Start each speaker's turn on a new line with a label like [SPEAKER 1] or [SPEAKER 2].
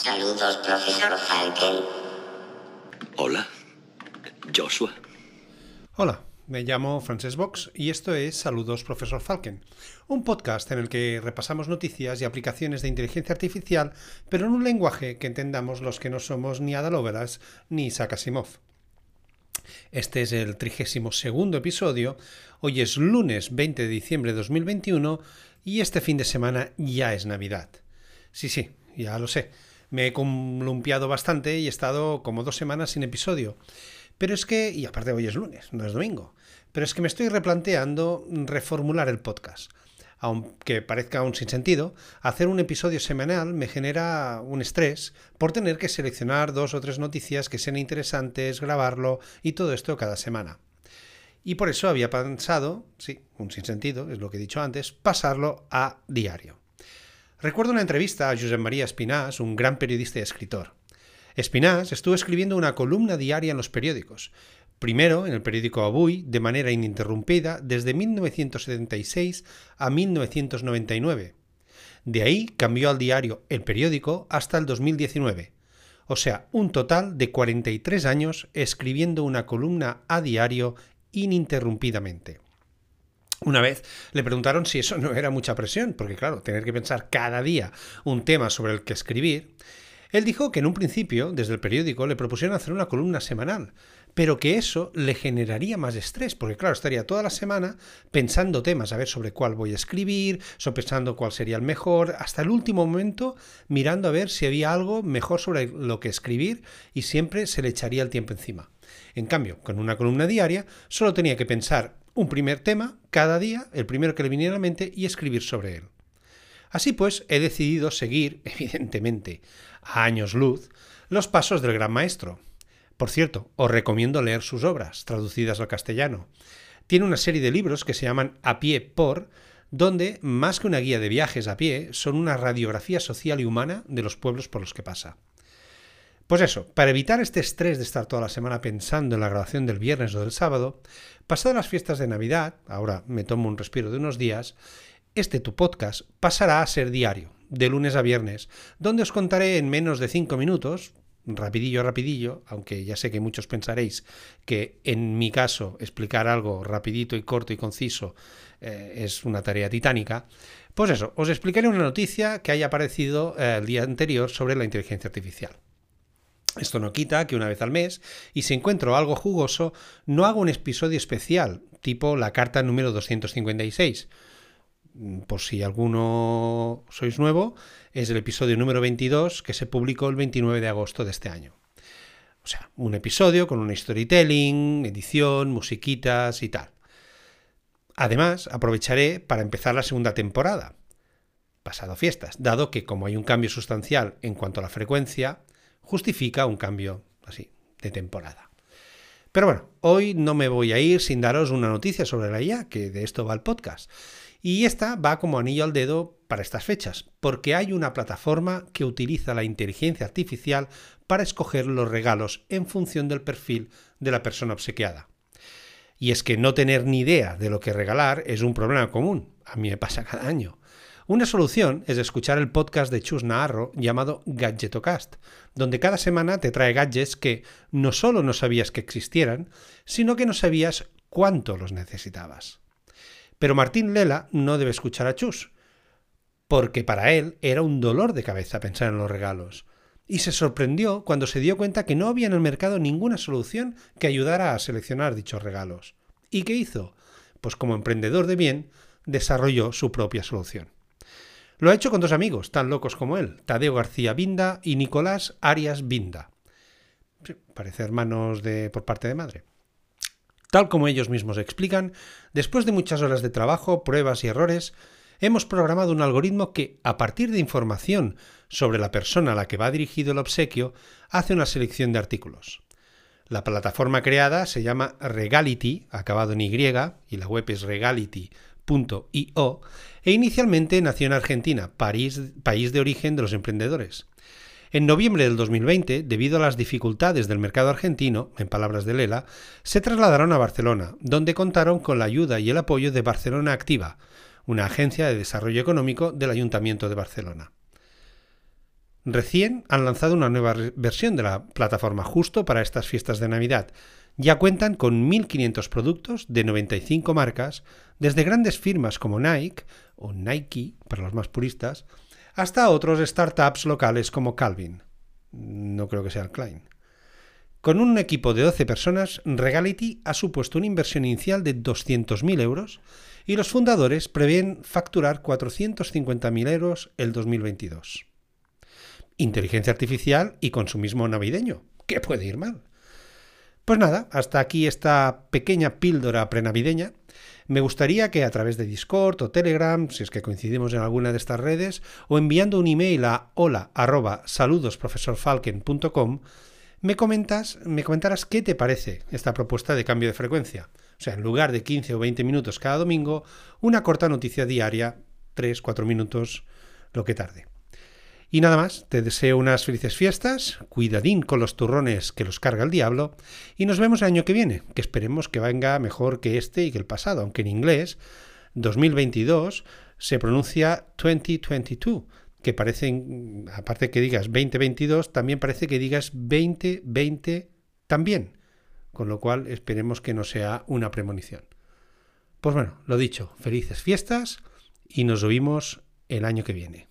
[SPEAKER 1] Saludos, profesor Falken.
[SPEAKER 2] Hola, Joshua.
[SPEAKER 3] Hola, me llamo Frances Box y esto es Saludos, profesor Falken, un podcast en el que repasamos noticias y aplicaciones de inteligencia artificial, pero en un lenguaje que entendamos los que no somos ni Ada Lovelace ni Isaac Asimov. Este es el 32 episodio, hoy es lunes 20 de diciembre de 2021 y este fin de semana ya es Navidad. Sí, sí, ya lo sé. Me he columpiado bastante y he estado como dos semanas sin episodio. Pero es que, y aparte hoy es lunes, no es domingo, pero es que me estoy replanteando reformular el podcast. Aunque parezca un sinsentido, hacer un episodio semanal me genera un estrés por tener que seleccionar dos o tres noticias que sean interesantes, grabarlo y todo esto cada semana. Y por eso había pensado, sí, un sinsentido, es lo que he dicho antes, pasarlo a diario. Recuerdo una entrevista a Josep María Espinás, un gran periodista y escritor. Espinás estuvo escribiendo una columna diaria en los periódicos, primero en el periódico Avui de manera ininterrumpida desde 1976 a 1999. De ahí cambió al diario El Periódico hasta el 2019. O sea, un total de 43 años escribiendo una columna a diario ininterrumpidamente. Una vez le preguntaron si eso no era mucha presión, porque claro, tener que pensar cada día un tema sobre el que escribir. Él dijo que en un principio, desde el periódico, le propusieron hacer una columna semanal, pero que eso le generaría más estrés, porque claro, estaría toda la semana pensando temas, a ver sobre cuál voy a escribir, sopesando cuál sería el mejor, hasta el último momento mirando a ver si había algo mejor sobre lo que escribir y siempre se le echaría el tiempo encima. En cambio, con una columna diaria, solo tenía que pensar un primer tema cada día, el primero que le viniera a la mente, y escribir sobre él. Así pues, he decidido seguir, evidentemente, a años luz, los pasos del gran maestro. Por cierto, os recomiendo leer sus obras, traducidas al castellano. Tiene una serie de libros que se llaman A pie por, donde, más que una guía de viajes a pie, son una radiografía social y humana de los pueblos por los que pasa. Pues eso, para evitar este estrés de estar toda la semana pensando en la grabación del viernes o del sábado, pasadas las fiestas de Navidad, ahora me tomo un respiro de unos días, este tu podcast pasará a ser diario, de lunes a viernes, donde os contaré en menos de cinco minutos, rapidillo, rapidillo, aunque ya sé que muchos pensaréis que en mi caso explicar algo rapidito y corto y conciso eh, es una tarea titánica, pues eso, os explicaré una noticia que haya aparecido eh, el día anterior sobre la inteligencia artificial. Esto no quita que una vez al mes, y si encuentro algo jugoso, no hago un episodio especial, tipo la carta número 256. Mm, por si alguno sois nuevo, es el episodio número 22 que se publicó el 29 de agosto de este año. O sea, un episodio con un storytelling, edición, musiquitas y tal. Además, aprovecharé para empezar la segunda temporada, pasado fiestas, dado que como hay un cambio sustancial en cuanto a la frecuencia, justifica un cambio así de temporada. Pero bueno, hoy no me voy a ir sin daros una noticia sobre la IA, que de esto va el podcast. Y esta va como anillo al dedo para estas fechas, porque hay una plataforma que utiliza la inteligencia artificial para escoger los regalos en función del perfil de la persona obsequiada. Y es que no tener ni idea de lo que regalar es un problema común. A mí me pasa cada año. Una solución es escuchar el podcast de Chus Naharro llamado Gadgetocast, donde cada semana te trae gadgets que no solo no sabías que existieran, sino que no sabías cuánto los necesitabas. Pero Martín Lela no debe escuchar a Chus, porque para él era un dolor de cabeza pensar en los regalos. Y se sorprendió cuando se dio cuenta que no había en el mercado ninguna solución que ayudara a seleccionar dichos regalos. ¿Y qué hizo? Pues como emprendedor de bien, desarrolló su propia solución. Lo ha hecho con dos amigos, tan locos como él, Tadeo García Binda y Nicolás Arias Binda. parece hermanos de, por parte de madre. Tal como ellos mismos explican, después de muchas horas de trabajo, pruebas y errores, hemos programado un algoritmo que, a partir de información sobre la persona a la que va dirigido el obsequio, hace una selección de artículos. La plataforma creada se llama Regality, acabado en Y, y la web es regality.io, e inicialmente nació en Argentina, país de origen de los emprendedores. En noviembre del 2020, debido a las dificultades del mercado argentino, en palabras de Lela, se trasladaron a Barcelona, donde contaron con la ayuda y el apoyo de Barcelona Activa, una agencia de desarrollo económico del Ayuntamiento de Barcelona. Recién han lanzado una nueva versión de la plataforma justo para estas fiestas de Navidad. Ya cuentan con 1.500 productos de 95 marcas, desde grandes firmas como Nike o Nike, para los más puristas, hasta otros startups locales como Calvin. No creo que sea el Klein. Con un equipo de 12 personas, Regality ha supuesto una inversión inicial de 200.000 euros y los fundadores prevén facturar 450.000 euros el 2022. Inteligencia artificial y consumismo navideño. ¿Qué puede ir mal? Pues nada, hasta aquí esta pequeña píldora prenavideña. Me gustaría que a través de Discord o Telegram, si es que coincidimos en alguna de estas redes, o enviando un email a hola me comentas, me comentaras qué te parece esta propuesta de cambio de frecuencia. O sea, en lugar de 15 o 20 minutos cada domingo, una corta noticia diaria, 3, 4 minutos, lo que tarde. Y nada más, te deseo unas felices fiestas, cuidadín con los turrones que los carga el diablo, y nos vemos el año que viene, que esperemos que venga mejor que este y que el pasado, aunque en inglés 2022 se pronuncia 2022, que parece, aparte que digas 2022, también parece que digas 2020 también, con lo cual esperemos que no sea una premonición. Pues bueno, lo dicho, felices fiestas y nos oímos el año que viene.